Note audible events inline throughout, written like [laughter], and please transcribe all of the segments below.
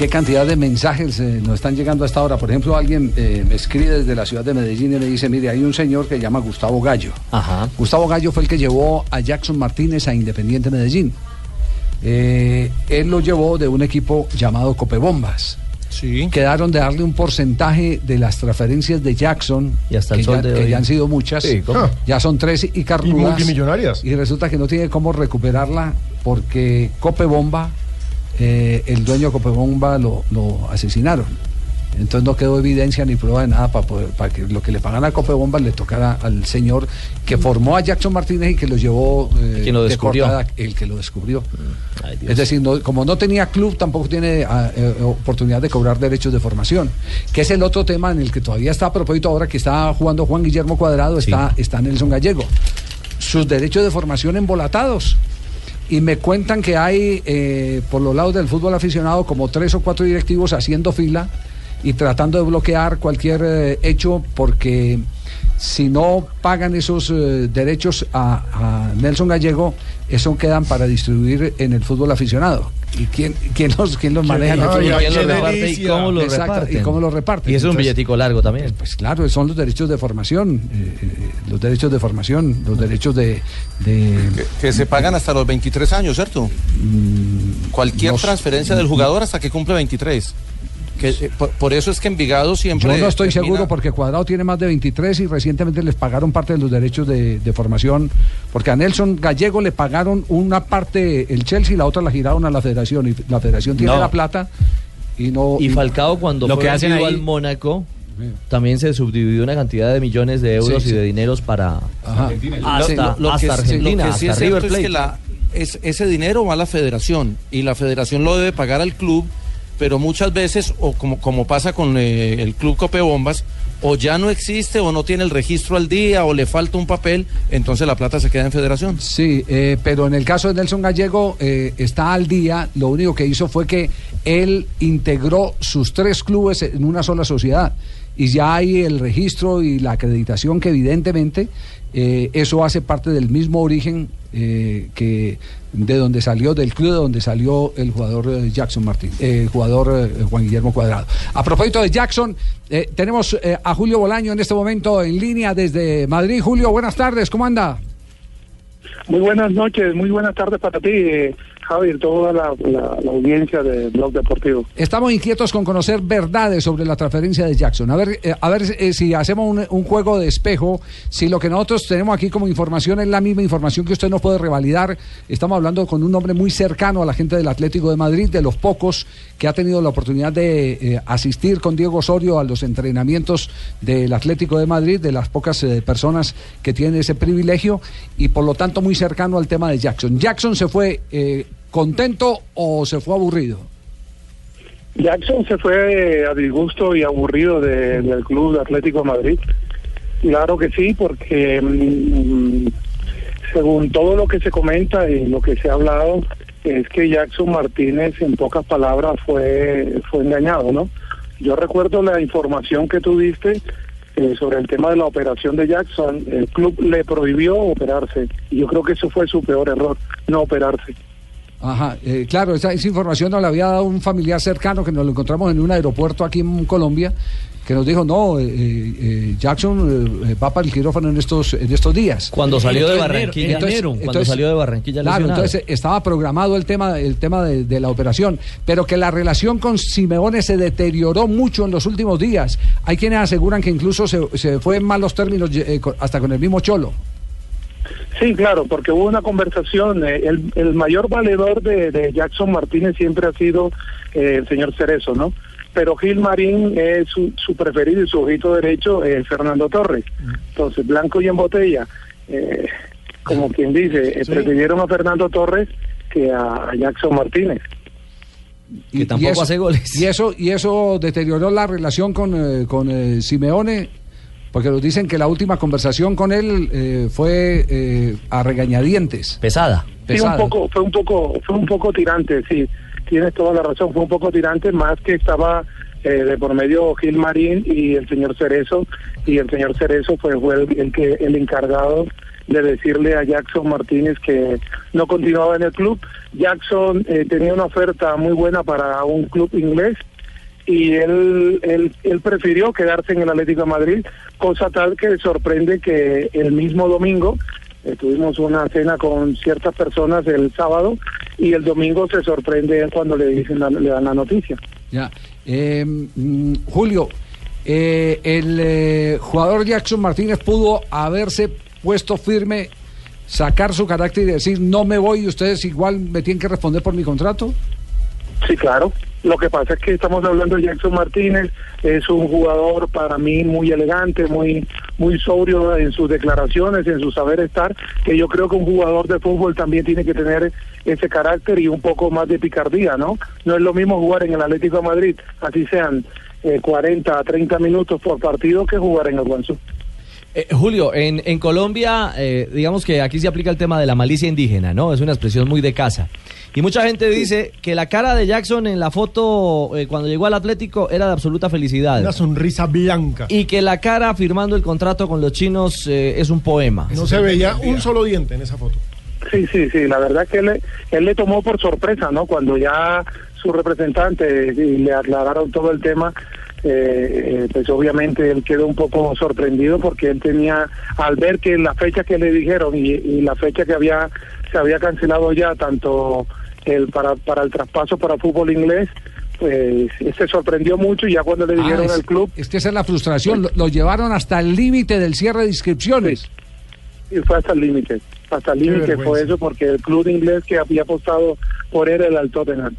¿Qué cantidad de mensajes eh, nos están llegando hasta ahora? Por ejemplo, alguien eh, me escribe desde la ciudad de Medellín y me dice, mire, hay un señor que se llama Gustavo Gallo. Ajá. Gustavo Gallo fue el que llevó a Jackson Martínez a Independiente Medellín. Eh, él lo llevó de un equipo llamado Copebombas. Sí. Quedaron de darle un porcentaje de las transferencias de Jackson, Y hasta el que, ya, de que ya han sido muchas, Sí, ¿cómo? ya son tres y carnudas. Y multimillonarias. Y resulta que no tiene cómo recuperarla porque Copebomba, eh, el dueño de Copebomba lo, lo asesinaron. Entonces no quedó evidencia ni prueba de nada para, poder- para que lo que le pagan a Copebomba le tocara al señor que formó a Jackson Martínez y que lo llevó eh, lo de descubrió. cortada, el que lo descubrió. Ay, Dios. Es decir, no- como no tenía club, tampoco tiene ah, eh, oportunidad de cobrar derechos de formación, que es el otro tema en el que todavía está a propósito ahora que está jugando Juan Guillermo Cuadrado, está, está Nelson Gallego. Sus derechos de formación embolatados. Y me cuentan que hay, eh, por los lados del fútbol aficionado, como tres o cuatro directivos haciendo fila y tratando de bloquear cualquier eh, hecho porque si no pagan esos eh, derechos a, a Nelson Gallego, eso quedan para distribuir en el fútbol aficionado. ¿Y quién, quién los, quién los maneja? ¿Quién lo qué reparte y cómo lo Exacto, reparten? y cómo lo reparten. Y es un Entonces, billetico largo también. Pues claro, son los derechos de formación, eh, eh, los derechos de formación, los derechos de... de- Que, que se pagan hasta los 23 años, ¿cierto? Cualquier no- transferencia del jugador hasta que cumple 23. Que, eh, por, por eso es que Envigado siempre. Yo no estoy termina- seguro porque Cuadrado tiene más de 23 y recientemente les pagaron parte de los derechos de, de formación, porque a Nelson Gallego le pagaron una parte el Chelsea y la otra la giraron a la federación y la federación tiene No. la plata y no... Y Falcao cuando Lo fue que hacen ahí- al Mónaco también se subdividió una cantidad de millones de euros Sí, y de dineros para hasta, Lo- lo hasta que- Argentina, Lo que sí hasta es River cierto es Plate. que la- es- ese dinero va a la federación y la federación lo debe pagar al club, pero muchas veces, o como, como pasa con eh, el club Copebombas, o ya no existe o no tiene el registro al día o le falta un papel, entonces la plata se queda en federación. Sí, eh, pero en el caso de Nelson Gallego eh, está al día. Lo único que hizo fue que él integró sus tres clubes en una sola sociedad. Y ya hay el registro y la acreditación que evidentemente eh, eso hace parte del mismo origen eh, que de donde salió, del club de donde salió el jugador eh, Jackson Martín, el jugador Juan Guillermo Cuadrado. A propósito de Jackson, eh, tenemos a Julio Bolaño en este momento en línea desde Madrid. Julio, buenas tardes, ¿cómo anda? Muy buenas noches, muy buenas tardes para ti, Javier, toda la, audiencia de Blog Deportivo. Estamos inquietos con conocer verdades sobre la transferencia de Jackson. A ver, eh, a ver eh, si hacemos un, juego de espejo, si lo que nosotros tenemos aquí como información es la misma información que usted nos puede revalidar. Estamos hablando con un hombre muy cercano a la gente del Atlético de Madrid, de los pocos que ha tenido la oportunidad de eh, asistir con Diego Osorio a los entrenamientos del Atlético de Madrid, de las pocas eh, personas que tienen ese privilegio y por lo tanto muy cercano al tema de Jackson. ¿Jackson se fue contento o se fue aburrido? Jackson se fue eh, a disgusto y aburrido de- del Club Atlético de Madrid. Claro que sí, porque mm, según todo lo que se comenta y lo que se ha hablado, es que Jackson Martínez, en pocas palabras, fue, fue engañado, ¿no? Yo recuerdo la información que tú diste eh, sobre el tema de la operación de Jackson. El club le prohibió operarse y yo creo que eso fue su peor error, no operarse. Ajá, eh, claro, esa, esa información nos la había dado un familiar cercano que nos lo encontramos en un aeropuerto aquí en Colombia, que nos dijo, no, eh, eh, Jackson eh, va para el quirófano en estos, en estos días. Cuando salió de Barranquilla, en Entonces- enero, cuando entonces- salió de Barranquilla Claro, lesionado. entonces estaba programado el tema, el tema de, de la operación, pero que la relación con Simeone se deterioró mucho en los últimos días. Hay quienes aseguran que incluso se, se fue en malos términos eh, hasta con el mismo Cholo. Sí, claro, porque hubo una conversación. eh, el, el mayor valedor de, de Jackson Martínez siempre ha sido eh, el señor Cerezo, ¿no? Pero Gil Marín es su, su preferido y su ojito derecho, eh, Fernando Torres. Entonces, blanco y en botella. eh, como quien dice, eh, prefirieron a Fernando Torres que a, a Jackson Martínez. Que tampoco eso, hace goles. Y eso, y eso deterioró la relación con, eh, con eh, Simeone, porque nos dicen que la última conversación con él eh, fue eh, a regañadientes. Pesada. Sí, un Pesada. poco, fue un poco, fue un poco tirante, sí, tienes toda la razón, fue un poco tirante, más que estaba eh, de por medio Gil Marín y el señor Cerezo, y el señor Cerezo fue, fue el, el que el encargado de decirle a Jackson Martínez que no continuaba en el club. Jackson eh, tenía una oferta muy buena para un club inglés y él, él, él prefirió quedarse en el Atlético de Madrid, cosa tal que sorprende que el mismo domingo eh, tuvimos una cena con ciertas personas el sábado y el domingo se sorprende cuando le dicen la- le dan la noticia. Ya. Eh, mm, Julio, eh, el eh, jugador Jackson Martínez pudo haberse puesto firme, sacar su carácter y decir no me voy y ustedes igual me tienen que responder por mi contrato. Sí, claro. Lo que pasa es que estamos hablando de Jackson Martínez, es un jugador para mí muy elegante, muy muy sobrio en sus declaraciones, en su saber estar, que yo creo que un jugador de fútbol también tiene que tener ese carácter y un poco más de picardía, ¿no? No es lo mismo jugar en el Atlético de Madrid, así sean eh, 40 a 30 minutos por partido, que jugar en el Guangzhou. Eh, Julio, en, en Colombia, eh, digamos que aquí se aplica el tema de la malicia indígena, ¿no? Es una expresión muy de casa. Y mucha gente dice que la cara de Jackson en la foto eh, cuando llegó al Atlético era de absoluta felicidad. Una sonrisa blanca. Y que la cara firmando el contrato con los chinos eh, es un poema. No se veía un solo diente en esa foto. Sí, sí, sí, la verdad que él, le- él le tomó por sorpresa, ¿no? Cuando ya su representante eh, le aclararon todo el tema, eh, eh, pues obviamente él quedó un poco sorprendido porque él tenía, al ver que la fecha que le dijeron y, y la fecha que había se había cancelado ya tanto el para para el traspaso para fútbol inglés, pues se sorprendió mucho y ya cuando le dijeron Ah, es, al club es que esa es la frustración, lo, lo llevaron hasta el límite del cierre de inscripciones. y fue hasta el límite, hasta el límite fue eso porque el club inglés que había apostado por él era el Tottenham.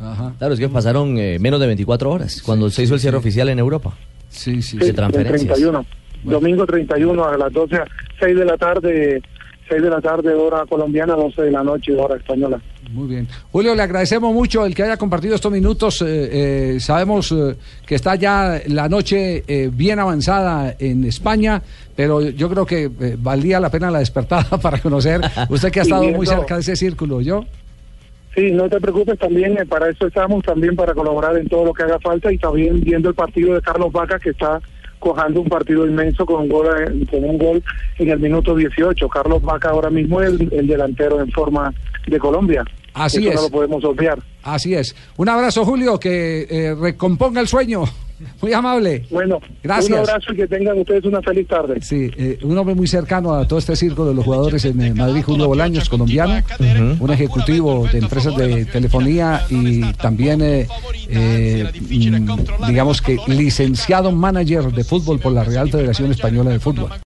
Ajá. Claro, es que pasaron eh, menos de 24 horas cuando se hizo el cierre oficial en Europa. Sí, sí, de sí. el transferencias. 31. Domingo 31 a las 12, 6 de la tarde, 6 de la tarde hora colombiana, 12 de la noche hora española. Muy bien. Julio, le agradecemos mucho el que haya compartido estos minutos. eh, eh, sabemos eh, que está ya la noche eh, bien avanzada en España, pero yo creo que eh, valía la pena la despertada [laughs] para conocer. Usted que ha estado muy cerca de ese círculo, ¿yo? Sí, no te preocupes, también eh, para eso estamos, también para colaborar en todo lo que haga falta y también viendo el partido de Carlos Vaca que está cojando un partido inmenso con un gol, eh, con un gol en el minuto 18. Carlos Vaca ahora mismo es el, el delantero en forma de Colombia. Así Eso es. no lo podemos obviar. Así es. Un abrazo, Julio, que eh, recomponga el sueño. Muy amable. Bueno, Gracias. un abrazo y que tengan ustedes una feliz tarde. Sí, eh, un hombre muy cercano a todo este círculo de los jugadores en eh, Madrid, Julio Bolaños, colombiano, un ejecutivo de empresas de telefonía y también, eh, eh, mm, digamos que licenciado manager de fútbol por la Real Federación Española de Fútbol.